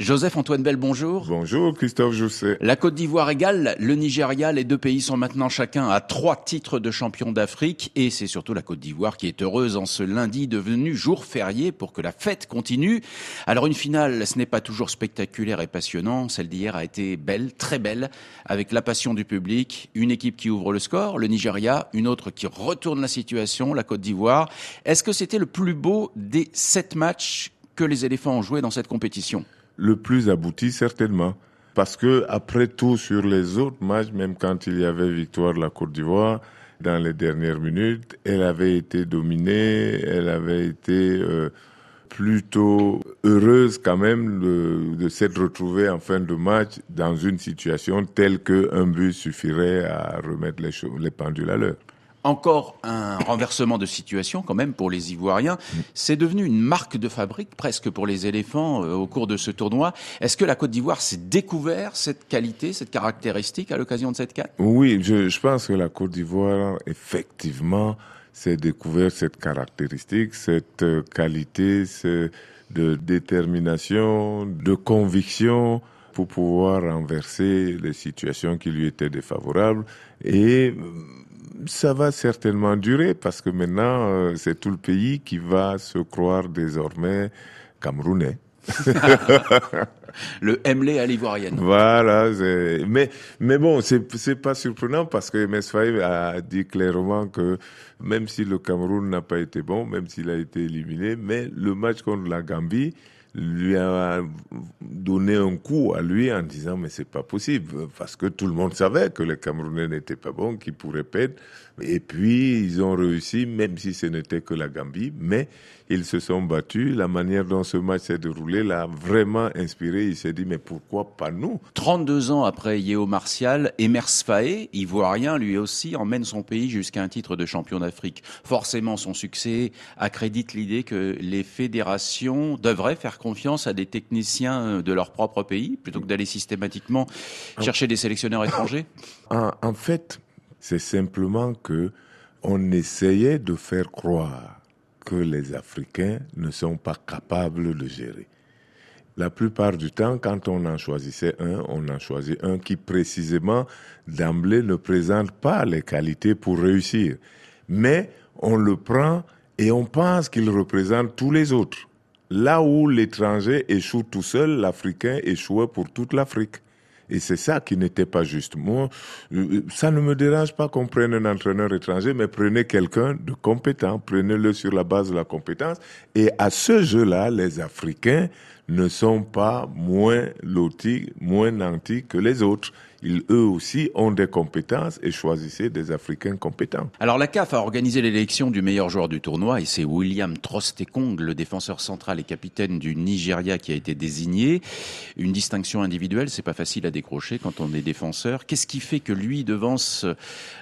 Joseph-Antoine Bell, bonjour. Bonjour Christophe Jousset. La Côte d'Ivoire égale, le Nigeria, les deux pays sont maintenant chacun à trois titres de champion d'Afrique et c'est surtout la Côte d'Ivoire qui est heureuse en ce lundi devenu jour férié pour que la fête continue. Alors une finale, ce n'est pas toujours spectaculaire et passionnant, celle d'hier a été belle, très belle, avec la passion du public, une équipe qui ouvre le score, le Nigeria, une autre qui retourne la situation, la Côte d'Ivoire. Est-ce que c'était le plus beau des sept matchs que les éléphants ont joué dans cette compétition? Le plus abouti certainement. Parce que après tout, sur les autres matchs, même quand il y avait victoire de la Côte d'Ivoire, dans les dernières minutes, elle avait été dominée, elle avait été euh, plutôt heureuse quand même de, de s'être retrouvée en fin de match dans une situation telle qu'un but suffirait à remettre les, les pendules à l'heure encore un renversement de situation quand même pour les Ivoiriens. C'est devenu une marque de fabrique presque pour les éléphants euh, au cours de ce tournoi. Est-ce que la Côte d'Ivoire s'est découvert cette qualité, cette caractéristique à l'occasion de cette canne Oui, je, je, pense que la Côte d'Ivoire effectivement s'est découvert cette caractéristique, cette euh, qualité de détermination, de conviction pour pouvoir renverser les situations qui lui étaient défavorables et ça va certainement durer parce que maintenant, euh, c'est tout le pays qui va se croire désormais camerounais. le Emlé à l'ivoirienne. Voilà, mais mais bon, c'est c'est pas surprenant parce que MS a dit clairement que même si le Cameroun n'a pas été bon, même s'il a été éliminé, mais le match contre la Gambie, lui a donné un coup à lui en disant mais c'est pas possible parce que tout le monde savait que les Camerounais n'étaient pas bons, qu'ils pourraient perdre. Et puis ils ont réussi, même si ce n'était que la Gambie, mais ils se sont battus. La manière dont ce match s'est déroulé l'a vraiment inspiré. Il s'est dit mais pourquoi pas nous? 32 ans après Yeo Martial, Emers Faé, ivoirien, lui aussi emmène son pays jusqu'à un titre de champion d'Afrique. Forcément, son succès accrédite l'idée que les fédérations devraient faire confiance à des techniciens de leur propre pays plutôt que d'aller systématiquement chercher des sélectionneurs étrangers? En, fait, c'est simplement que on essayait de faire croire que les Africains ne sont pas capables de gérer. La plupart du temps, quand on en choisissait un, on en choisit un qui précisément d'emblée ne présente pas les qualités pour réussir. Mais on le prend et on pense qu'il représente tous les autres. Là où l'étranger échoue tout seul, l'Africain échoue pour toute l'Afrique. Et c'est ça qui n'était pas juste. Moi, euh, ça ne me dérange pas qu'on prenne un entraîneur étranger, mais prenez quelqu'un de compétent, prenez-le sur la base de la compétence. Et à ce jeu-là, les Africains ne sont pas moins lotis, moins nantis que les autres ils eux aussi ont des compétences et choisissaient des Africains compétents. Alors la CAF a organisé l'élection du meilleur joueur du tournoi et c'est William Trostekong, le défenseur central et capitaine du Nigeria qui a été désigné. Une distinction individuelle, c'est pas facile à décrocher quand on est défenseur. Qu'est-ce qui fait que lui devance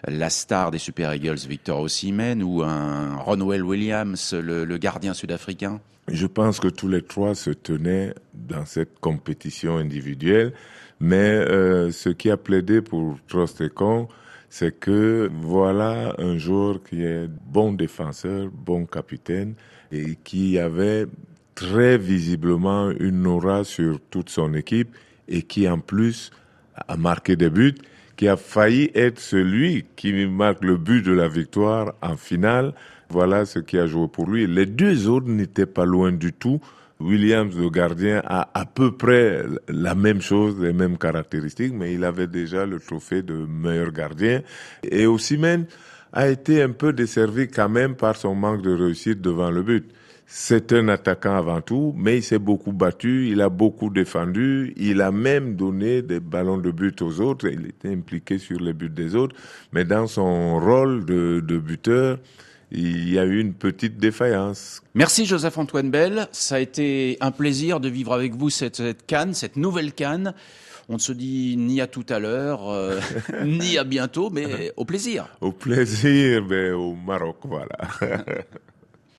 la star des Super Eagles, Victor Osimhen, ou un Ronwell Williams, le, le gardien sud-africain? Je pense que tous les trois se tenaient dans cette compétition individuelle. Mais euh, ce qui a plaidé pour Trostekong, c'est que voilà un joueur qui est bon défenseur, bon capitaine et qui avait très visiblement une aura sur toute son équipe et qui en plus a marqué des buts, qui a failli être celui qui marque le but de la victoire en finale. Voilà ce qui a joué pour lui. Les deux autres n'étaient pas loin du tout. Williams, le gardien, a à peu près la même chose, les mêmes caractéristiques, mais il avait déjà le trophée de meilleur gardien. Et Osimhen a été un peu desservi quand même par son manque de réussite devant le but. C'est un attaquant avant tout, mais il s'est beaucoup battu, il a beaucoup défendu, il a même donné des ballons de but aux autres, il était impliqué sur les buts des autres, mais dans son rôle de, de buteur, il y a eu une petite défaillance. Merci Joseph-Antoine Bell. Ça a été un plaisir de vivre avec vous cette, cette canne, cette nouvelle canne. On ne se dit ni à tout à l'heure, euh, ni à bientôt, mais au plaisir. Au plaisir, mais au Maroc, voilà.